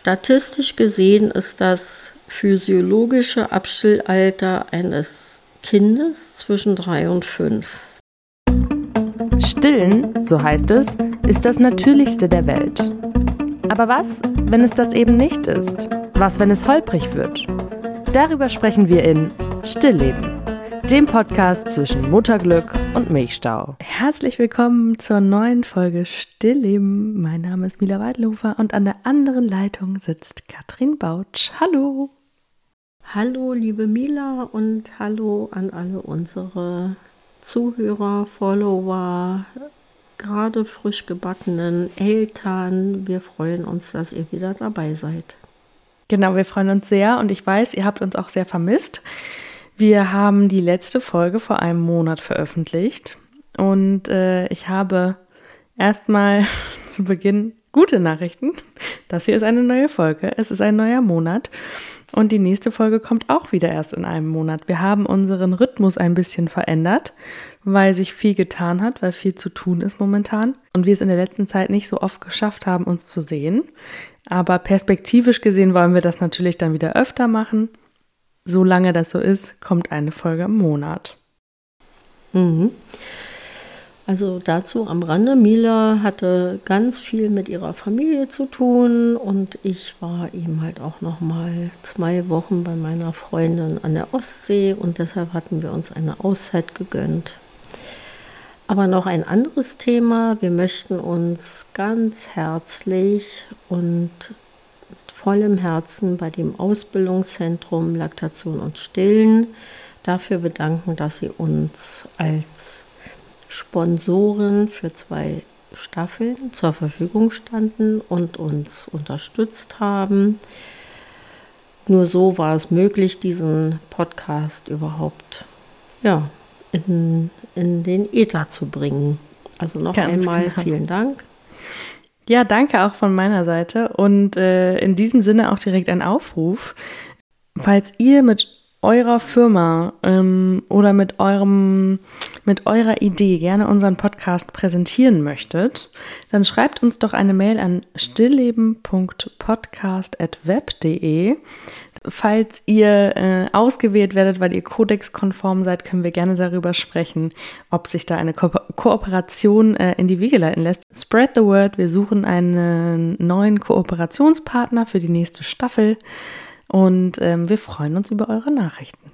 Statistisch gesehen ist das physiologische Abstillalter eines Kindes zwischen drei und fünf. Stillen, so heißt es, ist das Natürlichste der Welt. Aber was, wenn es das eben nicht ist? Was, wenn es holprig wird? Darüber sprechen wir in Stillleben dem Podcast zwischen Mutterglück und Milchstau. Herzlich willkommen zur neuen Folge Stillleben. Mein Name ist Mila Weidlofer und an der anderen Leitung sitzt Katrin Bautsch. Hallo. Hallo, liebe Mila und hallo an alle unsere Zuhörer, Follower, gerade frisch gebackenen Eltern. Wir freuen uns, dass ihr wieder dabei seid. Genau, wir freuen uns sehr und ich weiß, ihr habt uns auch sehr vermisst. Wir haben die letzte Folge vor einem Monat veröffentlicht und äh, ich habe erstmal zu Beginn gute Nachrichten. Das hier ist eine neue Folge. Es ist ein neuer Monat und die nächste Folge kommt auch wieder erst in einem Monat. Wir haben unseren Rhythmus ein bisschen verändert, weil sich viel getan hat, weil viel zu tun ist momentan und wir es in der letzten Zeit nicht so oft geschafft haben, uns zu sehen. Aber perspektivisch gesehen wollen wir das natürlich dann wieder öfter machen solange das so ist, kommt eine Folge im Monat. Mhm. Also dazu am Rande, Mila hatte ganz viel mit ihrer Familie zu tun und ich war eben halt auch noch mal zwei Wochen bei meiner Freundin an der Ostsee und deshalb hatten wir uns eine Auszeit gegönnt. Aber noch ein anderes Thema. Wir möchten uns ganz herzlich und vollem Herzen bei dem Ausbildungszentrum Laktation und Stillen dafür bedanken, dass sie uns als Sponsoren für zwei Staffeln zur Verfügung standen und uns unterstützt haben. Nur so war es möglich, diesen Podcast überhaupt ja, in, in den Äther zu bringen. Also noch Ganz einmal genau. vielen Dank. Ja, danke auch von meiner Seite. Und äh, in diesem Sinne auch direkt ein Aufruf. Falls ihr mit eurer Firma ähm, oder mit eurem mit eurer Idee gerne unseren Podcast präsentieren möchtet, dann schreibt uns doch eine Mail an stillleben.podcast@web.de. Falls ihr äh, ausgewählt werdet, weil ihr kodexkonform seid, können wir gerne darüber sprechen, ob sich da eine Ko Kooperation äh, in die Wege leiten lässt. Spread the word. Wir suchen einen neuen Kooperationspartner für die nächste Staffel und ähm, wir freuen uns über eure Nachrichten.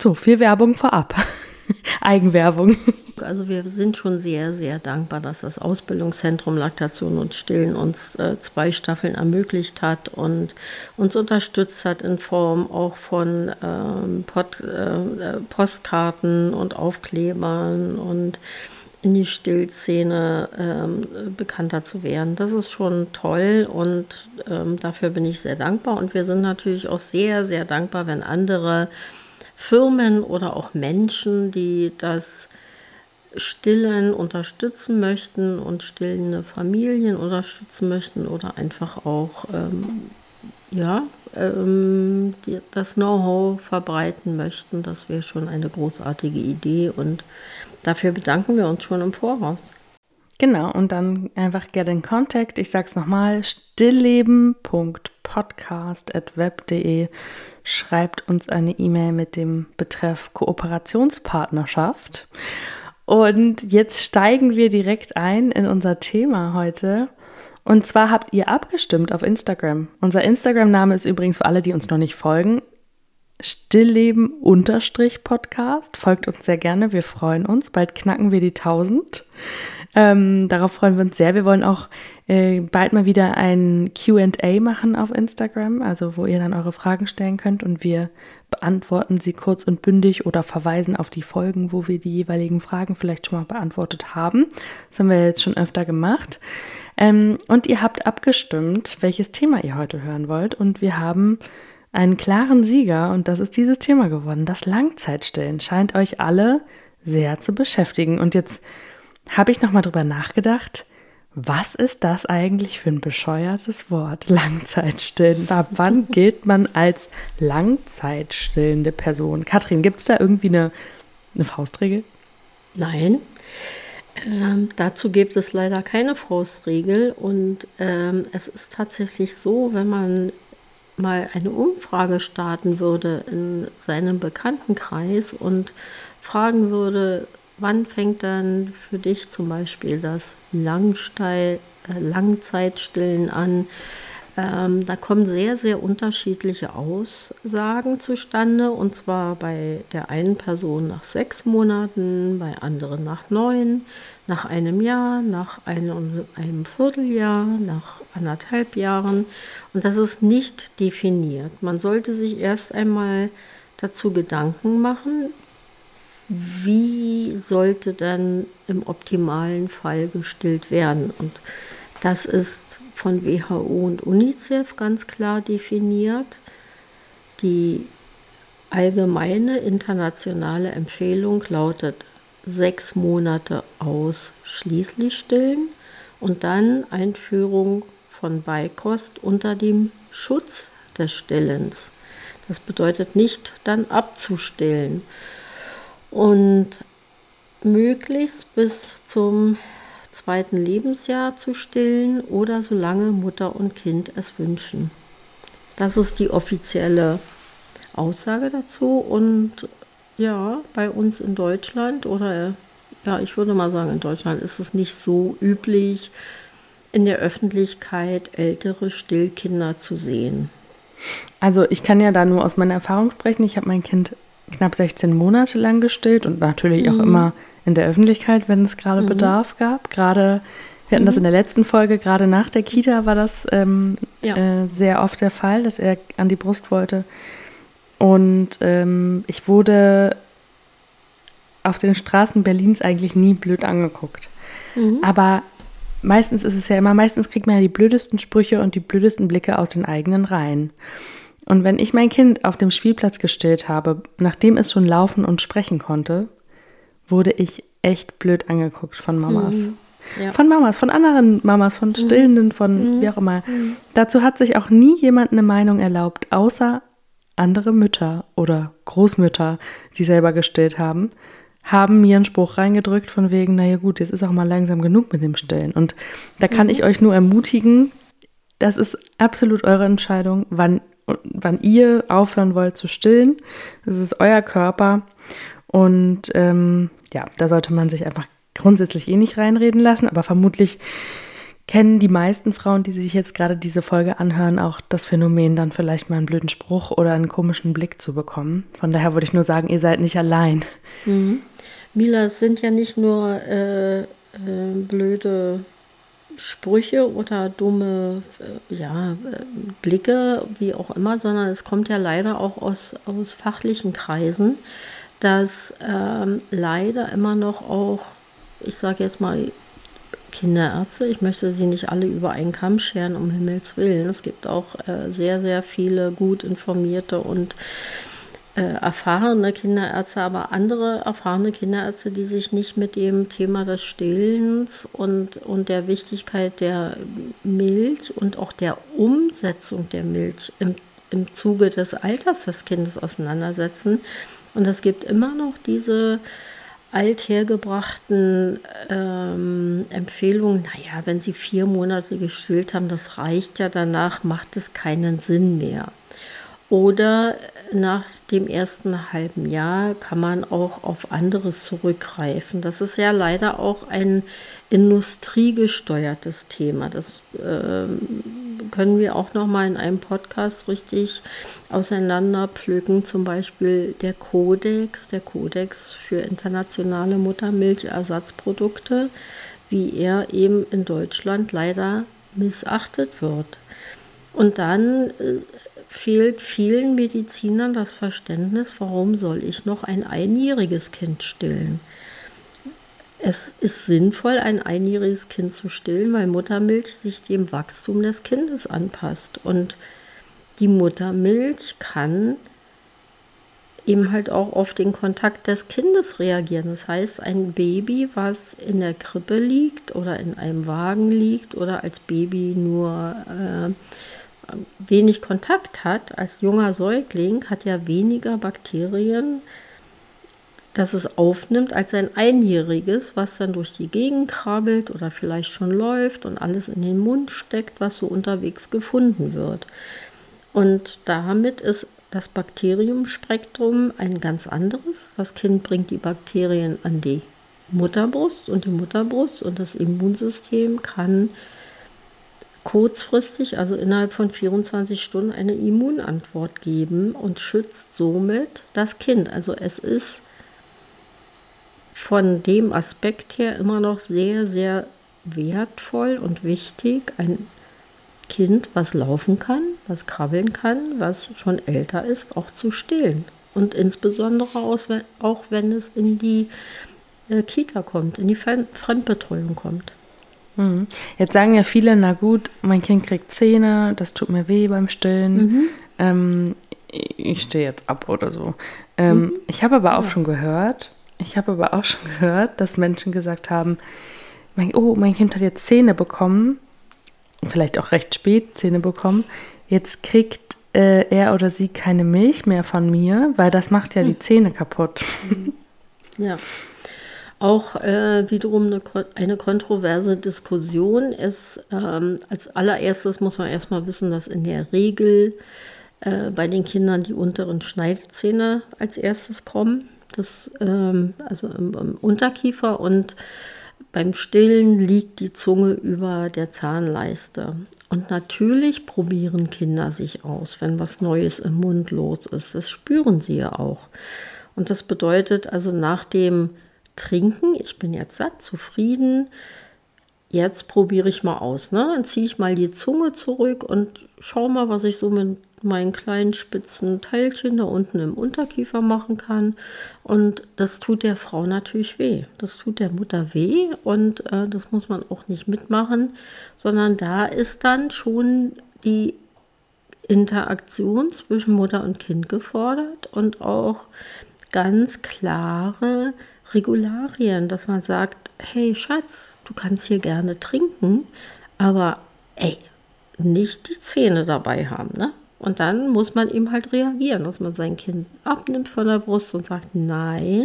So, viel Werbung vorab. Eigenwerbung. Also wir sind schon sehr, sehr dankbar, dass das Ausbildungszentrum Laktation und Stillen uns äh, zwei Staffeln ermöglicht hat und uns unterstützt hat in Form auch von ähm, Pod, äh, Postkarten und Aufklebern und in die Stillszene ähm, bekannter zu werden. Das ist schon toll und ähm, dafür bin ich sehr dankbar. Und wir sind natürlich auch sehr, sehr dankbar, wenn andere Firmen oder auch Menschen, die das Stillen unterstützen möchten und stillende Familien unterstützen möchten oder einfach auch ähm, ja, ähm, die, das Know-how verbreiten möchten. Das wäre schon eine großartige Idee und dafür bedanken wir uns schon im Voraus. Genau, und dann einfach get in contact. Ich sag's nochmal: stillleben.podcast.web.de. Schreibt uns eine E-Mail mit dem Betreff Kooperationspartnerschaft. Und jetzt steigen wir direkt ein in unser Thema heute. Und zwar habt ihr abgestimmt auf Instagram. Unser Instagram-Name ist übrigens für alle, die uns noch nicht folgen, Stillleben-Podcast. Folgt uns sehr gerne, wir freuen uns. Bald knacken wir die 1000. Ähm, darauf freuen wir uns sehr. Wir wollen auch äh, bald mal wieder ein QA machen auf Instagram, also wo ihr dann eure Fragen stellen könnt und wir beantworten sie kurz und bündig oder verweisen auf die Folgen, wo wir die jeweiligen Fragen vielleicht schon mal beantwortet haben. Das haben wir jetzt schon öfter gemacht. Ähm, und ihr habt abgestimmt, welches Thema ihr heute hören wollt. Und wir haben einen klaren Sieger und das ist dieses Thema geworden. Das Langzeitstillen scheint euch alle sehr zu beschäftigen. Und jetzt habe ich nochmal drüber nachgedacht, was ist das eigentlich für ein bescheuertes Wort? Langzeitstillen. Ab wann gilt man als langzeitstillende Person? Katrin, gibt es da irgendwie eine, eine Faustregel? Nein. Ähm, dazu gibt es leider keine Faustregel und ähm, es ist tatsächlich so, wenn man mal eine Umfrage starten würde in seinem Bekanntenkreis und fragen würde, wann fängt dann für dich zum Beispiel das Langsteil, äh, Langzeitstillen an, ähm, da kommen sehr, sehr unterschiedliche Aussagen zustande. Und zwar bei der einen Person nach sechs Monaten, bei anderen nach neun, nach einem Jahr, nach einem, einem Vierteljahr, nach anderthalb Jahren. Und das ist nicht definiert. Man sollte sich erst einmal dazu Gedanken machen, wie sollte dann im optimalen Fall gestillt werden. Und das ist von WHO und UNICEF ganz klar definiert. Die allgemeine internationale Empfehlung lautet sechs Monate ausschließlich stillen und dann Einführung von Beikost unter dem Schutz des Stillens. Das bedeutet nicht dann abzustillen und möglichst bis zum zweiten Lebensjahr zu stillen oder solange Mutter und Kind es wünschen. Das ist die offizielle Aussage dazu. Und ja, bei uns in Deutschland oder ja, ich würde mal sagen, in Deutschland ist es nicht so üblich, in der Öffentlichkeit ältere Stillkinder zu sehen. Also ich kann ja da nur aus meiner Erfahrung sprechen. Ich habe mein Kind knapp 16 Monate lang gestillt und natürlich auch mhm. immer in der Öffentlichkeit, wenn es gerade mhm. Bedarf gab. Gerade, wir hatten mhm. das in der letzten Folge, gerade nach der Kita war das ähm, ja. äh, sehr oft der Fall, dass er an die Brust wollte. Und ähm, ich wurde auf den Straßen Berlins eigentlich nie blöd angeguckt. Mhm. Aber meistens ist es ja immer, meistens kriegt man ja die blödesten Sprüche und die blödesten Blicke aus den eigenen Reihen. Und wenn ich mein Kind auf dem Spielplatz gestillt habe, nachdem es schon laufen und sprechen konnte, wurde ich echt blöd angeguckt von Mamas. Mhm. Ja. Von Mamas, von anderen Mamas, von mhm. Stillenden, von mhm. wie auch immer. Mhm. Dazu hat sich auch nie jemand eine Meinung erlaubt, außer andere Mütter oder Großmütter, die selber gestillt haben, haben mir einen Spruch reingedrückt von wegen, naja gut, jetzt ist auch mal langsam genug mit dem Stillen. Und da kann mhm. ich euch nur ermutigen, das ist absolut eure Entscheidung, wann, wann ihr aufhören wollt zu stillen. Das ist euer Körper. Und ähm, ja, da sollte man sich einfach grundsätzlich eh nicht reinreden lassen, aber vermutlich kennen die meisten Frauen, die sich jetzt gerade diese Folge anhören, auch das Phänomen, dann vielleicht mal einen blöden Spruch oder einen komischen Blick zu bekommen. Von daher würde ich nur sagen, ihr seid nicht allein. Mhm. Mila, es sind ja nicht nur äh, äh, blöde Sprüche oder dumme äh, ja, äh, Blicke, wie auch immer, sondern es kommt ja leider auch aus, aus fachlichen Kreisen dass ähm, leider immer noch auch, ich sage jetzt mal, Kinderärzte, ich möchte sie nicht alle über einen Kamm scheren, um Himmels Willen. Es gibt auch äh, sehr, sehr viele gut informierte und erfahrene Kinderärzte, aber andere erfahrene Kinderärzte, die sich nicht mit dem Thema des Stillens und, und der Wichtigkeit der Milch und auch der Umsetzung der Milch im, im Zuge des Alters des Kindes auseinandersetzen. Und es gibt immer noch diese althergebrachten ähm, Empfehlungen, naja, wenn Sie vier Monate gestillt haben, das reicht ja, danach macht es keinen Sinn mehr. Oder nach dem ersten halben Jahr kann man auch auf anderes zurückgreifen. Das ist ja leider auch ein industriegesteuertes Thema. Das äh, können wir auch noch mal in einem Podcast richtig auseinanderpflücken. Zum Beispiel der Kodex, der Kodex für internationale Muttermilchersatzprodukte, wie er eben in Deutschland leider missachtet wird. Und dann äh, fehlt vielen Medizinern das Verständnis, warum soll ich noch ein einjähriges Kind stillen? Es ist sinnvoll, ein einjähriges Kind zu stillen, weil Muttermilch sich dem Wachstum des Kindes anpasst. Und die Muttermilch kann eben halt auch auf den Kontakt des Kindes reagieren. Das heißt, ein Baby, was in der Krippe liegt oder in einem Wagen liegt oder als Baby nur äh, wenig Kontakt hat, als junger Säugling, hat ja weniger Bakterien dass es aufnimmt als ein Einjähriges, was dann durch die Gegend krabbelt oder vielleicht schon läuft und alles in den Mund steckt, was so unterwegs gefunden wird. Und damit ist das Bakteriumspektrum ein ganz anderes. Das Kind bringt die Bakterien an die Mutterbrust und die Mutterbrust und das Immunsystem kann kurzfristig, also innerhalb von 24 Stunden, eine Immunantwort geben und schützt somit das Kind. Also es ist von dem Aspekt her immer noch sehr, sehr wertvoll und wichtig, ein Kind, was laufen kann, was krabbeln kann, was schon älter ist, auch zu stillen. Und insbesondere auch, wenn es in die äh, Kita kommt, in die Fremdbetreuung kommt. Mhm. Jetzt sagen ja viele, na gut, mein Kind kriegt Zähne, das tut mir weh beim Stillen. Mhm. Ähm, ich stehe jetzt ab oder so. Ähm, mhm. Ich habe aber auch ja. schon gehört, ich habe aber auch schon gehört, dass Menschen gesagt haben, mein, oh, mein Kind hat jetzt Zähne bekommen, vielleicht auch recht spät Zähne bekommen, jetzt kriegt äh, er oder sie keine Milch mehr von mir, weil das macht ja hm. die Zähne kaputt. Ja. Auch äh, wiederum eine, eine, kontroverse Diskussion ist, ähm, als allererstes muss man erstmal wissen, dass in der Regel äh, bei den Kindern die unteren Schneidezähne als erstes kommen das, ähm, also im, im, Unterkiefer und beim Stillen liegt die Zunge über der Zahnleiste. Und natürlich probieren Kinder sich aus, wenn was Neues im Mund los ist. Das spüren sie ja auch. Und das bedeutet also nach dem Trinken, ich bin jetzt satt, zufrieden, jetzt probiere ich mal aus. Ne? Dann ziehe ich mal die Zunge zurück und schau mal, was ich so mit meinen kleinen spitzen Teilchen da unten im Unterkiefer machen kann. Und das tut der Frau natürlich weh. Das tut der Mutter weh und äh, das muss man auch nicht mitmachen, sondern da ist dann schon die Interaktion zwischen Mutter und Kind gefordert und auch ganz klare Regularien, dass man sagt, hey Schatz, du kannst hier gerne trinken, aber ey, nicht die Zähne dabei haben, ne? Und dann muss man ihm halt reagieren, dass man sein Kind abnimmt von der Brust und sagt, nein,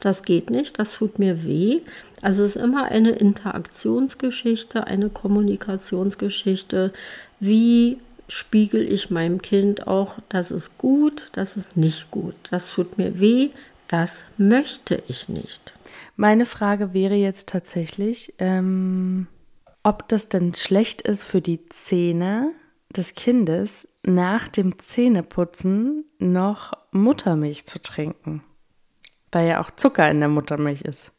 das geht nicht, das tut mir weh. Also es ist immer eine Interaktionsgeschichte, eine Kommunikationsgeschichte. Wie spiegel ich meinem Kind auch, das ist gut, das ist nicht gut, das tut mir weh, das möchte ich nicht. Meine Frage wäre jetzt tatsächlich, ähm, ob das denn schlecht ist für die Zähne des Kindes, nach dem Zähneputzen noch Muttermilch zu trinken. Weil ja auch Zucker in der Muttermilch ist.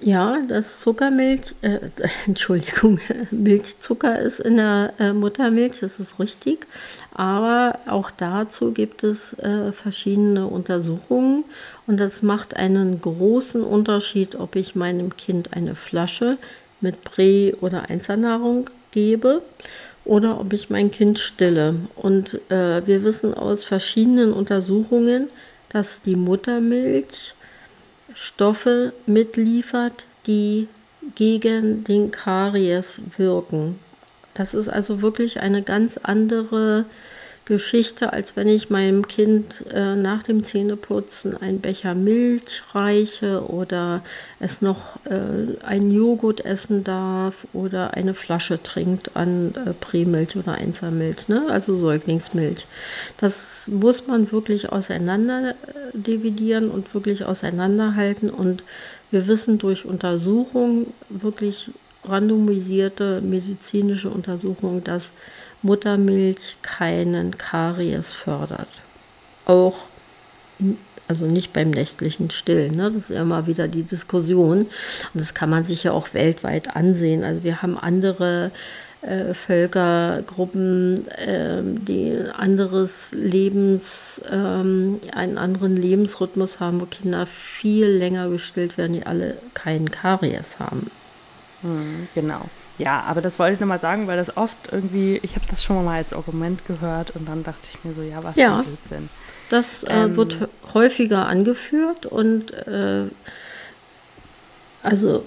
Ja, das Zuckermilch, äh, Entschuldigung, Milchzucker ist in der äh, Muttermilch, das ist richtig. Aber auch dazu gibt es äh, verschiedene Untersuchungen und das macht einen großen Unterschied, ob ich meinem Kind eine Flasche mit Prä- oder Einzelnahrung gebe oder ob ich mein Kind stille. Und äh, wir wissen aus verschiedenen Untersuchungen, dass die Muttermilch Stoffe mitliefert, die gegen den Karies wirken. Das ist also wirklich eine ganz andere Geschichte, als wenn ich meinem Kind äh, nach dem Zähneputzen einen Becher Milch reiche oder es noch äh, einen Joghurt essen darf oder eine Flasche trinkt an äh, Prämilch oder Einzelmilch, ne? also Säuglingsmilch. Das muss man wirklich auseinander äh, dividieren und wirklich auseinanderhalten und wir wissen durch Untersuchungen, wirklich randomisierte medizinische Untersuchungen, dass Muttermilch keinen Karies fördert. Auch, also nicht beim nächtlichen Stillen. Ne? Das ist ja immer wieder die Diskussion. Und das kann man sich ja auch weltweit ansehen. Also wir haben andere äh, Völkergruppen, äh, die anderes Lebens, ähm, einen anderen Lebensrhythmus haben, wo Kinder viel länger gestillt werden, die alle keinen Karies haben. Hm, genau. Ja, aber das wollte ich nochmal sagen, weil das oft irgendwie, ich habe das schon mal als Argument gehört und dann dachte ich mir so, ja, was ja, für Blödsinn. Das äh, ähm, wird häufiger angeführt und äh, also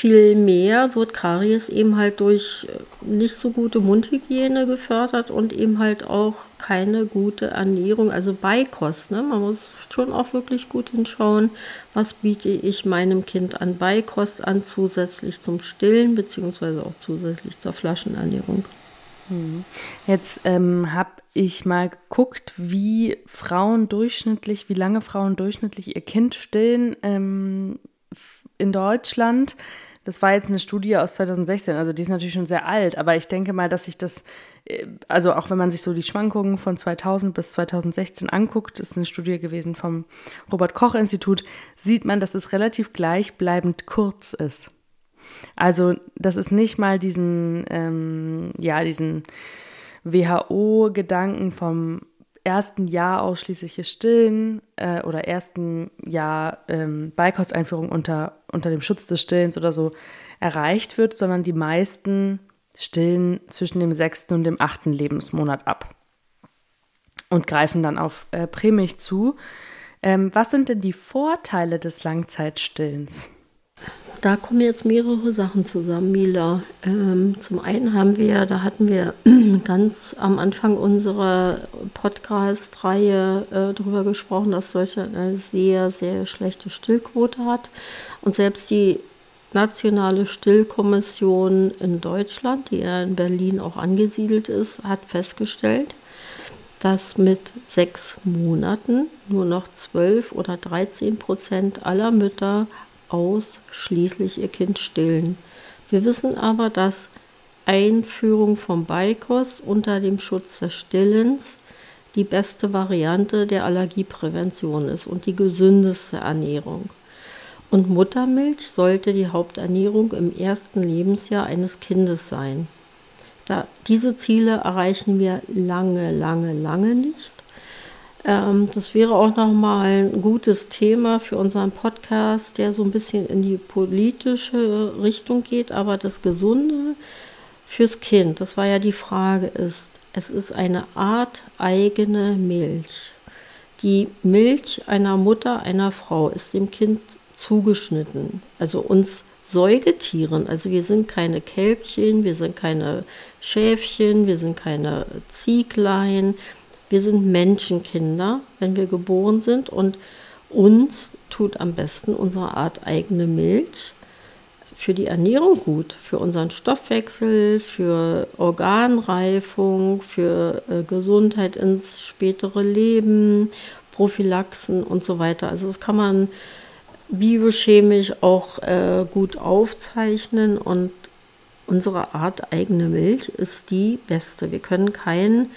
Viel mehr wird Karies eben halt durch äh, nicht so gute Mundhygiene gefördert und eben halt auch keine gute Ernährung, also Beikost. Ne? Man muss schon auch wirklich gut hinschauen, was biete ich meinem Kind an Beikost an, zusätzlich zum Stillen, beziehungsweise auch zusätzlich zur Flaschenernährung. Hm. Jetzt ähm, habe ich mal geguckt, wie Frauen durchschnittlich, wie lange Frauen durchschnittlich ihr Kind stillen ähm, in Deutschland. Das war jetzt eine Studie aus 2016, also die ist natürlich schon sehr alt, aber ich denke mal, dass sich das, äh, also auch wenn man sich so die Schwankungen von 2000 bis 2016 anguckt, ist eine Studie gewesen vom Robert Koch Institut, sieht man, dass es relativ gleichbleibend kurz ist. Also, das ist nicht mal diesen, ähm, ja, diesen WHO-Gedanken vom ersten Jahr ausschließliches Stillen äh, oder ersten Jahr ähm, Beikosteinführung unter, unter dem Schutz des Stillens oder so erreicht wird, sondern die meisten stillen zwischen dem sechsten und dem achten Lebensmonat ab und greifen dann auf äh, Prämilch zu. Ähm, was sind denn die Vorteile des Langzeitstillens? Da kommen jetzt mehrere Sachen zusammen, Mila. Ähm, zum einen haben wir, da hatten wir ganz am Anfang unserer Podcast-Reihe äh, darüber gesprochen, dass Deutschland eine sehr, sehr schlechte Stillquote hat. Und selbst die Nationale Stillkommission in Deutschland, die ja in Berlin auch angesiedelt ist, hat festgestellt, dass mit sechs Monaten nur noch 12 oder 13 Prozent aller Mütter ausschließlich ihr Kind stillen. Wir wissen aber, dass Einführung vom Beikost unter dem Schutz des Stillens die beste Variante der Allergieprävention ist und die gesündeste Ernährung. Und Muttermilch sollte die Haupternährung im ersten Lebensjahr eines Kindes sein. Da, diese Ziele erreichen wir lange, lange, lange nicht. Ähm, das wäre auch nochmal ein gutes Thema für unseren Podcast, der so ein bisschen in die politische Richtung geht. Aber das Gesunde fürs Kind, das war ja die Frage, ist, es ist eine Art eigene Milch. Die Milch einer Mutter, einer Frau ist dem Kind zugeschnitten. Also uns Säugetieren, also wir sind keine Kälbchen, wir sind keine Schäfchen, wir sind keine Zieglein, wir sind Menschenkinder, wenn wir geboren sind und uns tut am besten unsere Art eigene Milch für die Ernährung gut, für unseren Stoffwechsel, für Organreifung, für äh, Gesundheit ins spätere Leben, Prophylaxen und so weiter. Also das kann man biochemisch auch äh, gut aufzeichnen und unsere Art eigene Milch ist die beste. Wir können keinen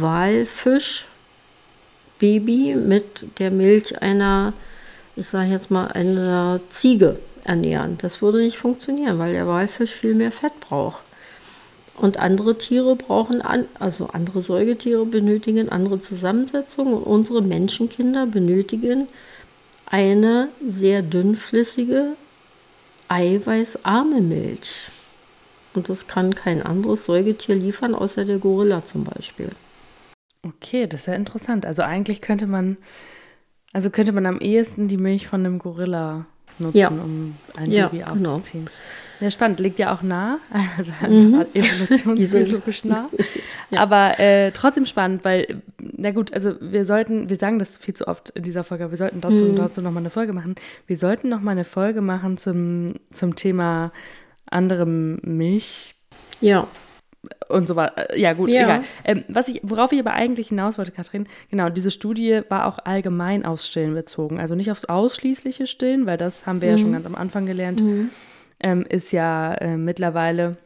Walfischbaby mit der Milch einer, ich sage jetzt mal, einer Ziege ernähren. Das würde nicht funktionieren, weil der Walfisch viel mehr Fett braucht. Und andere Tiere brauchen, an, also andere Säugetiere benötigen andere Zusammensetzungen und unsere Menschenkinder benötigen eine sehr dünnflüssige, eiweißarme Milch. Und das kann kein anderes Säugetier liefern, außer der Gorilla zum Beispiel. Okay, das ist ja interessant. Also eigentlich könnte man, also könnte man am ehesten die Milch von einem Gorilla nutzen, ja. um ein ja, Baby genau. aufzuziehen. Genau. Ja, spannend, liegt ja auch nah, also mhm. evolutionsbiologisch nah. ja. Aber äh, trotzdem spannend, weil, na gut, also wir sollten, wir sagen das viel zu oft in dieser Folge, wir sollten dazu, mhm. dazu nochmal eine Folge machen. Wir sollten nochmal eine Folge machen zum, zum Thema anderem Milch. Ja und so war. Ja, gut, ja. egal. Ähm, was ich, worauf ich aber eigentlich hinaus wollte, Katrin, genau, diese Studie war auch allgemein aufs Stillen bezogen. Also nicht aufs ausschließliche Stillen, weil das haben wir mhm. ja schon mhm. ganz am Anfang gelernt, mhm. ähm, ist ja äh, mittlerweile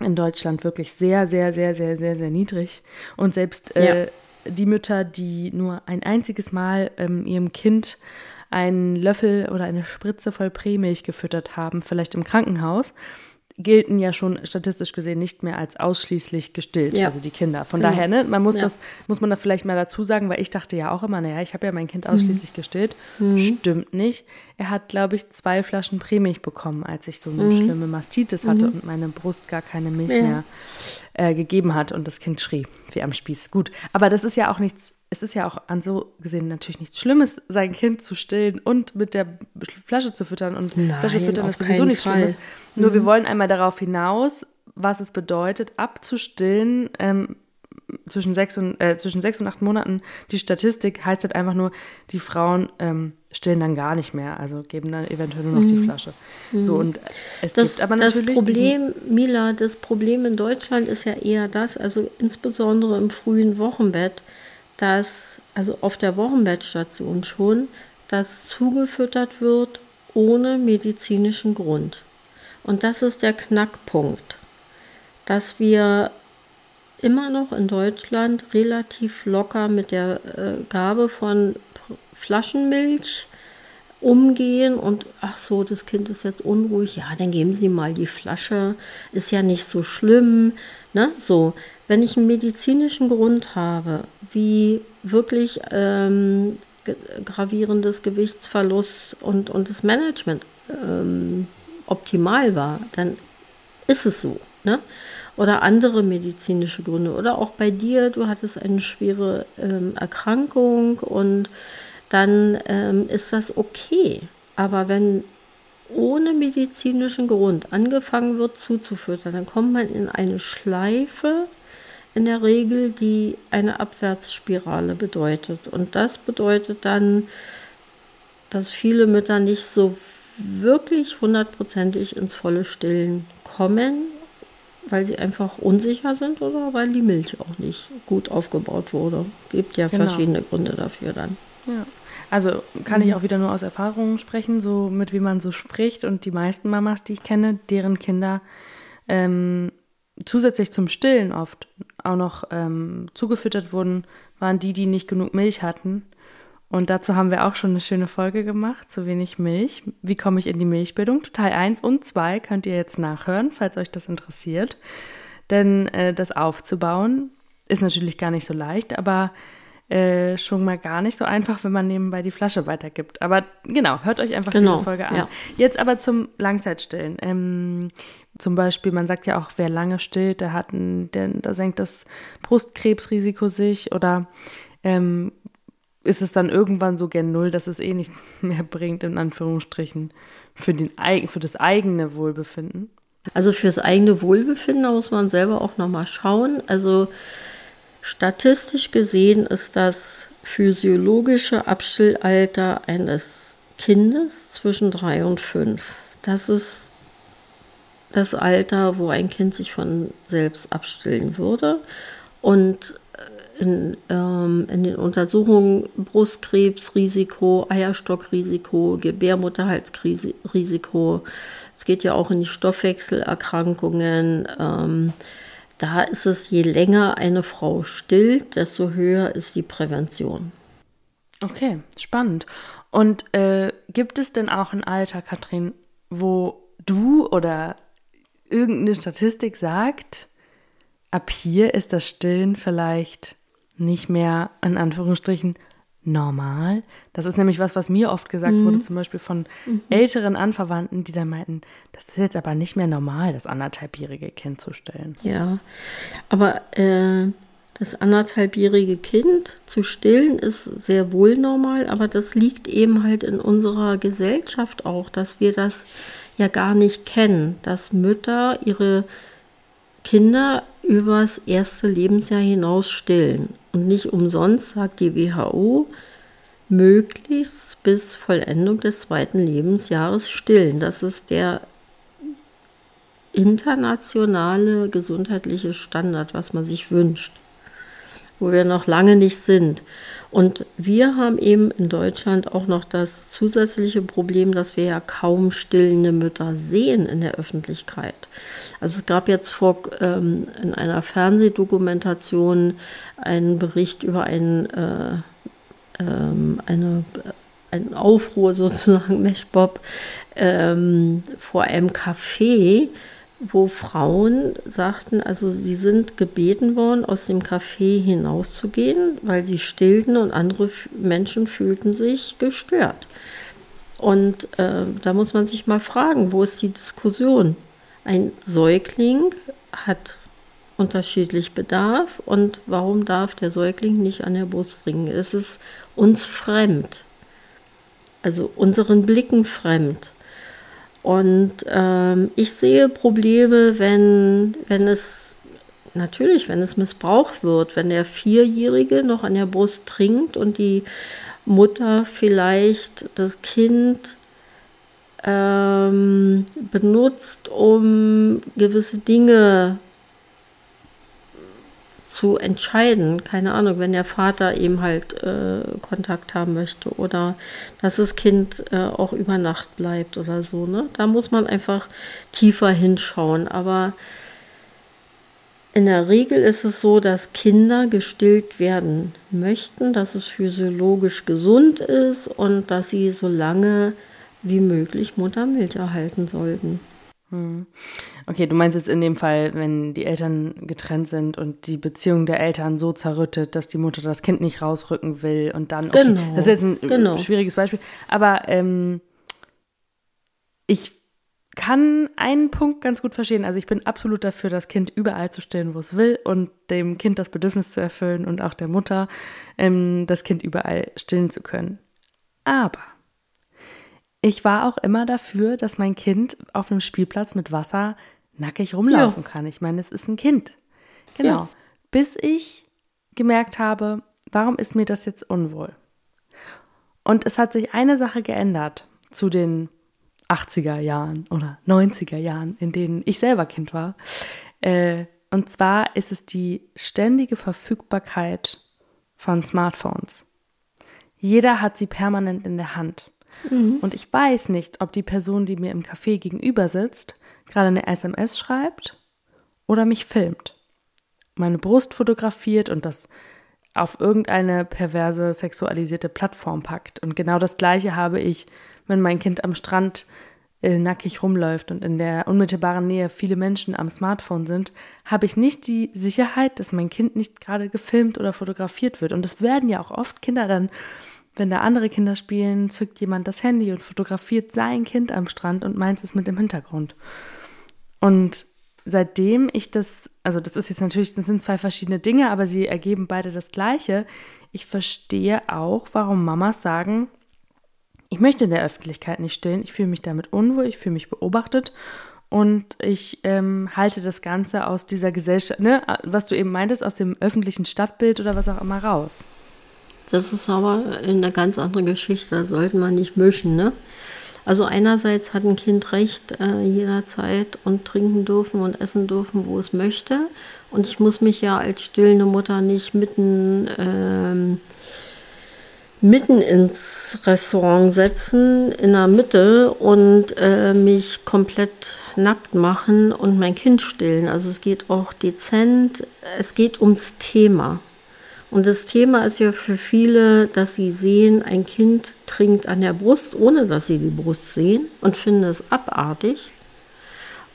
in Deutschland wirklich sehr, sehr, sehr, sehr, sehr, sehr niedrig. Und selbst äh, ja. die Mütter, die nur ein einziges Mal ähm, ihrem Kind einen Löffel oder eine Spritze voll Prämilch gefüttert haben, vielleicht im Krankenhaus, gelten ja schon statistisch gesehen nicht mehr als ausschließlich gestillt, ja. also die Kinder. Von genau. daher, ne, man muss ja. das, muss man da vielleicht mal dazu sagen, weil ich dachte ja auch immer, naja, ich habe ja mein Kind ausschließlich mhm. gestillt. Mhm. Stimmt nicht. Er hat, glaube ich, zwei Flaschen Prämilch bekommen, als ich so eine mhm. schlimme Mastitis hatte mhm. und meine Brust gar keine Milch ja. mehr äh, gegeben hat und das Kind schrie wie am Spieß. Gut, aber das ist ja auch nichts, es ist ja auch an so gesehen natürlich nichts Schlimmes, sein Kind zu stillen und mit der Flasche zu füttern und Nein, Flasche füttern ist sowieso nichts. Schlimmes. Nur mhm. wir wollen einmal darauf hinaus, was es bedeutet, abzustillen, ähm, zwischen sechs, und, äh, zwischen sechs und acht Monaten, die Statistik heißt halt einfach nur, die Frauen ähm, stillen dann gar nicht mehr, also geben dann eventuell nur noch mhm. die Flasche. So, und es das, gibt aber natürlich. Das Problem, Mila, das Problem in Deutschland ist ja eher das, also insbesondere im frühen Wochenbett, dass, also auf der Wochenbettstation schon, dass zugefüttert wird ohne medizinischen Grund. Und das ist der Knackpunkt, dass wir immer noch in Deutschland relativ locker mit der äh, Gabe von Flaschenmilch umgehen und ach so, das Kind ist jetzt unruhig, ja, dann geben Sie mal die Flasche, ist ja nicht so schlimm, ne? So, wenn ich einen medizinischen Grund habe, wie wirklich ähm, gravierendes Gewichtsverlust und, und das Management ähm, optimal war, dann ist es so, ne? Oder andere medizinische Gründe. Oder auch bei dir, du hattest eine schwere ähm, Erkrankung und dann ähm, ist das okay. Aber wenn ohne medizinischen Grund angefangen wird zuzufüttern, dann kommt man in eine Schleife, in der Regel, die eine Abwärtsspirale bedeutet. Und das bedeutet dann, dass viele Mütter nicht so wirklich hundertprozentig ins volle Stillen kommen weil sie einfach unsicher sind oder weil die Milch auch nicht gut aufgebaut wurde. Gibt ja genau. verschiedene Gründe dafür dann. Ja. Also kann mhm. ich auch wieder nur aus Erfahrungen sprechen, so mit wie man so spricht. Und die meisten Mamas, die ich kenne, deren Kinder ähm, zusätzlich zum Stillen oft auch noch ähm, zugefüttert wurden, waren die, die nicht genug Milch hatten. Und dazu haben wir auch schon eine schöne Folge gemacht, zu wenig Milch. Wie komme ich in die Milchbildung? Teil 1 und 2 könnt ihr jetzt nachhören, falls euch das interessiert. Denn äh, das aufzubauen ist natürlich gar nicht so leicht, aber äh, schon mal gar nicht so einfach, wenn man nebenbei die Flasche weitergibt. Aber genau, hört euch einfach genau, diese Folge an. Ja. Jetzt aber zum Langzeitstillen. Ähm, zum Beispiel, man sagt ja auch, wer lange stillt, der hat ein, der, da senkt das Brustkrebsrisiko sich oder ähm, ist es dann irgendwann so gen Null, dass es eh nichts mehr bringt, in Anführungsstrichen, für, den, für das eigene Wohlbefinden? Also fürs eigene Wohlbefinden da muss man selber auch nochmal schauen. Also statistisch gesehen ist das physiologische Abstillalter eines Kindes zwischen drei und fünf. Das ist das Alter, wo ein Kind sich von selbst abstillen würde. Und in, ähm, in den Untersuchungen Brustkrebsrisiko, Eierstockrisiko, Gebärmutterhalsrisiko. Es geht ja auch in die Stoffwechselerkrankungen. Ähm, da ist es, je länger eine Frau stillt, desto höher ist die Prävention. Okay, spannend. Und äh, gibt es denn auch ein Alter, Katrin, wo du oder irgendeine Statistik sagt, ab hier ist das Stillen vielleicht nicht mehr in Anführungsstrichen normal. Das ist nämlich was, was mir oft gesagt mhm. wurde, zum Beispiel von mhm. älteren Anverwandten, die dann meinten, das ist jetzt aber nicht mehr normal, das anderthalbjährige Kind zu stellen. Ja, aber äh, das anderthalbjährige Kind zu stillen ist sehr wohl normal, aber das liegt eben halt in unserer Gesellschaft auch, dass wir das ja gar nicht kennen, dass Mütter ihre Kinder übers erste Lebensjahr hinaus stillen. Und nicht umsonst sagt die WHO, möglichst bis Vollendung des zweiten Lebensjahres stillen. Das ist der internationale gesundheitliche Standard, was man sich wünscht, wo wir noch lange nicht sind. Und wir haben eben in Deutschland auch noch das zusätzliche Problem, dass wir ja kaum stillende Mütter sehen in der Öffentlichkeit. Also es gab jetzt vor ähm, in einer Fernsehdokumentation einen Bericht über einen, äh, ähm, eine, einen Aufruhr sozusagen, Meshbob, ähm, vor einem Café, wo Frauen sagten, also sie sind gebeten worden, aus dem Café hinauszugehen, weil sie stillten und andere Menschen fühlten sich gestört. Und äh, da muss man sich mal fragen, wo ist die Diskussion? Ein Säugling hat unterschiedlich bedarf und warum darf der Säugling nicht an der Brust trinken? Es ist uns fremd, also unseren Blicken fremd. Und ähm, ich sehe Probleme, wenn, wenn es natürlich, wenn es missbraucht wird, wenn der Vierjährige noch an der Brust trinkt und die Mutter vielleicht das Kind ähm, benutzt, um gewisse Dinge zu entscheiden. Keine Ahnung, wenn der Vater eben halt äh, Kontakt haben möchte oder dass das Kind äh, auch über Nacht bleibt oder so. Ne? Da muss man einfach tiefer hinschauen. Aber in der Regel ist es so, dass Kinder gestillt werden möchten, dass es physiologisch gesund ist und dass sie so lange wie möglich Muttermilch erhalten sollten. Hm. Okay, du meinst jetzt in dem Fall, wenn die Eltern getrennt sind und die Beziehung der Eltern so zerrüttet, dass die Mutter das Kind nicht rausrücken will und dann. Okay, genau. Das ist jetzt ein genau. schwieriges Beispiel. Aber ähm, ich kann einen Punkt ganz gut verstehen. Also ich bin absolut dafür, das Kind überall zu stillen, wo es will und dem Kind das Bedürfnis zu erfüllen und auch der Mutter ähm, das Kind überall stillen zu können. Aber ich war auch immer dafür, dass mein Kind auf einem Spielplatz mit Wasser nackig rumlaufen ja. kann. Ich meine, es ist ein Kind. Genau. Ja. Bis ich gemerkt habe, warum ist mir das jetzt unwohl? Und es hat sich eine Sache geändert zu den 80er Jahren oder 90er Jahren, in denen ich selber Kind war. Äh, und zwar ist es die ständige Verfügbarkeit von Smartphones. Jeder hat sie permanent in der Hand. Mhm. Und ich weiß nicht, ob die Person, die mir im Café gegenüber sitzt, gerade eine SMS schreibt oder mich filmt, meine Brust fotografiert und das auf irgendeine perverse sexualisierte Plattform packt. Und genau das gleiche habe ich, wenn mein Kind am Strand äh, nackig rumläuft und in der unmittelbaren Nähe viele Menschen am Smartphone sind, habe ich nicht die Sicherheit, dass mein Kind nicht gerade gefilmt oder fotografiert wird. Und es werden ja auch oft Kinder dann wenn da andere Kinder spielen, zückt jemand das Handy und fotografiert sein Kind am Strand und meint es mit dem Hintergrund. Und seitdem ich das, also das ist jetzt natürlich, das sind zwei verschiedene Dinge, aber sie ergeben beide das Gleiche. Ich verstehe auch, warum Mamas sagen, ich möchte in der Öffentlichkeit nicht stillen, ich fühle mich damit unwohl, ich fühle mich beobachtet und ich ähm, halte das Ganze aus dieser Gesellschaft, ne, was du eben meintest, aus dem öffentlichen Stadtbild oder was auch immer raus. Das ist aber eine ganz andere Geschichte, da sollte man nicht mischen. Ne? Also einerseits hat ein Kind Recht äh, jederzeit und trinken dürfen und essen dürfen, wo es möchte. Und ich muss mich ja als stillende Mutter nicht mitten, ähm, mitten ins Restaurant setzen, in der Mitte und äh, mich komplett nackt machen und mein Kind stillen. Also es geht auch dezent, es geht ums Thema. Und das Thema ist ja für viele, dass sie sehen, ein Kind trinkt an der Brust, ohne dass sie die Brust sehen und finden es abartig.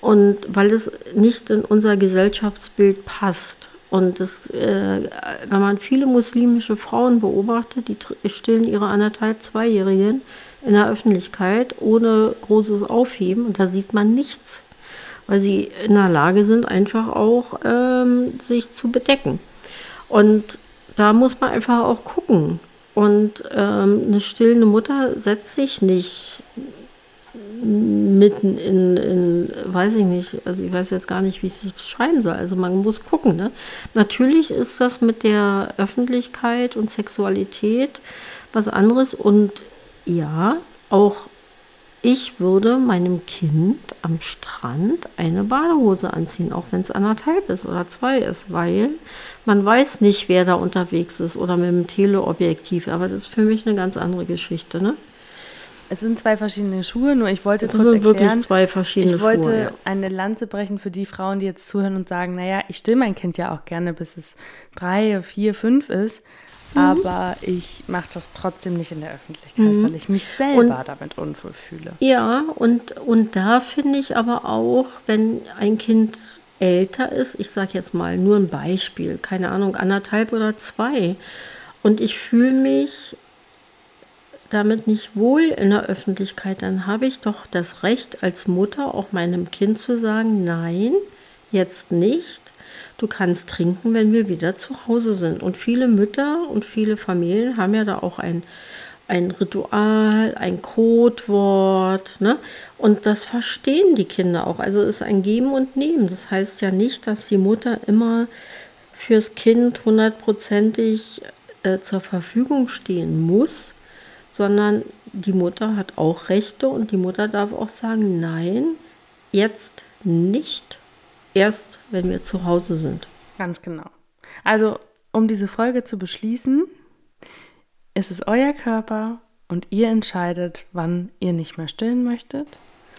Und weil es nicht in unser Gesellschaftsbild passt. Und das, äh, wenn man viele muslimische Frauen beobachtet, die stillen ihre anderthalb, zweijährigen in der Öffentlichkeit ohne großes Aufheben und da sieht man nichts, weil sie in der Lage sind, einfach auch ähm, sich zu bedecken. Und da muss man einfach auch gucken. Und ähm, eine stillende Mutter setzt sich nicht mitten in, in, weiß ich nicht, also ich weiß jetzt gar nicht, wie ich das beschreiben soll. Also man muss gucken. Ne? Natürlich ist das mit der Öffentlichkeit und Sexualität was anderes. Und ja, auch ich würde meinem Kind am Strand eine Badehose anziehen, auch wenn es anderthalb ist oder zwei ist, weil man weiß nicht, wer da unterwegs ist oder mit dem Teleobjektiv. Aber das ist für mich eine ganz andere Geschichte, ne? Es sind zwei verschiedene Schuhe, nur ich wollte das kurz sind erklären, wirklich zwei verschiedene ich wollte Schuhe, ja. eine Lanze brechen für die Frauen, die jetzt zuhören und sagen, naja, ich still mein Kind ja auch gerne, bis es drei, vier, fünf ist. Mhm. Aber ich mache das trotzdem nicht in der Öffentlichkeit, mhm. weil ich mich selber und, damit unwohl fühle. Ja, und, und da finde ich aber auch, wenn ein Kind älter ist, ich sage jetzt mal nur ein Beispiel, keine Ahnung, anderthalb oder zwei, und ich fühle mich damit nicht wohl in der Öffentlichkeit, dann habe ich doch das Recht als Mutter auch meinem Kind zu sagen, nein, jetzt nicht du kannst trinken, wenn wir wieder zu Hause sind. Und viele Mütter und viele Familien haben ja da auch ein, ein Ritual, ein Codewort. Ne? Und das verstehen die Kinder auch. Also es ist ein Geben und Nehmen. Das heißt ja nicht, dass die Mutter immer fürs Kind hundertprozentig äh, zur Verfügung stehen muss, sondern die Mutter hat auch Rechte und die Mutter darf auch sagen, nein, jetzt nicht, erst wenn wir zu Hause sind. Ganz genau. Also, um diese Folge zu beschließen, ist es euer Körper und ihr entscheidet, wann ihr nicht mehr stillen möchtet.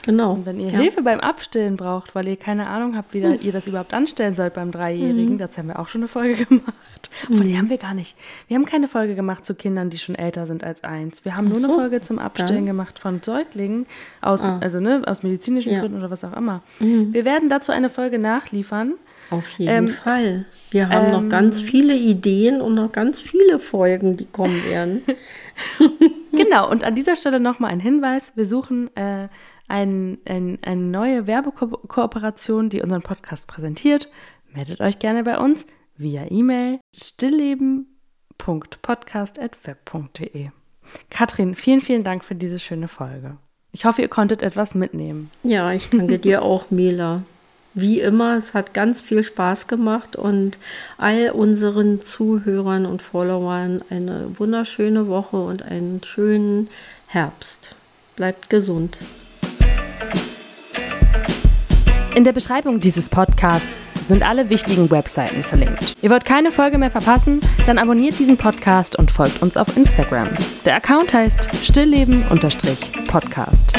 Genau. Und wenn ihr ja. Hilfe beim Abstillen braucht, weil ihr keine Ahnung habt, wie hm. ihr das überhaupt anstellen sollt beim Dreijährigen, mhm. dazu haben wir auch schon eine Folge gemacht. Mhm. Von der haben wir gar nicht. Wir haben keine Folge gemacht zu Kindern, die schon älter sind als eins. Wir haben nur so. eine Folge zum Abstillen ja. gemacht von Säuglingen, aus, ah. also ne, aus medizinischen ja. Gründen oder was auch immer. Mhm. Wir werden dazu eine Folge nachliefern. Auf jeden ähm, Fall. Wir haben ähm, noch ganz viele Ideen und noch ganz viele Folgen, die kommen werden. genau, und an dieser Stelle nochmal ein Hinweis. Wir suchen äh, ein, ein, eine neue Werbekooperation, die unseren Podcast präsentiert. Meldet euch gerne bei uns via E-Mail stillleben.podcast.web.de. Katrin, vielen, vielen Dank für diese schöne Folge. Ich hoffe, ihr konntet etwas mitnehmen. Ja, ich danke dir auch, Mela. Wie immer, es hat ganz viel Spaß gemacht und all unseren Zuhörern und Followern eine wunderschöne Woche und einen schönen Herbst. Bleibt gesund. In der Beschreibung dieses Podcasts sind alle wichtigen Webseiten verlinkt. Ihr wollt keine Folge mehr verpassen? Dann abonniert diesen Podcast und folgt uns auf Instagram. Der Account heißt stillleben-podcast.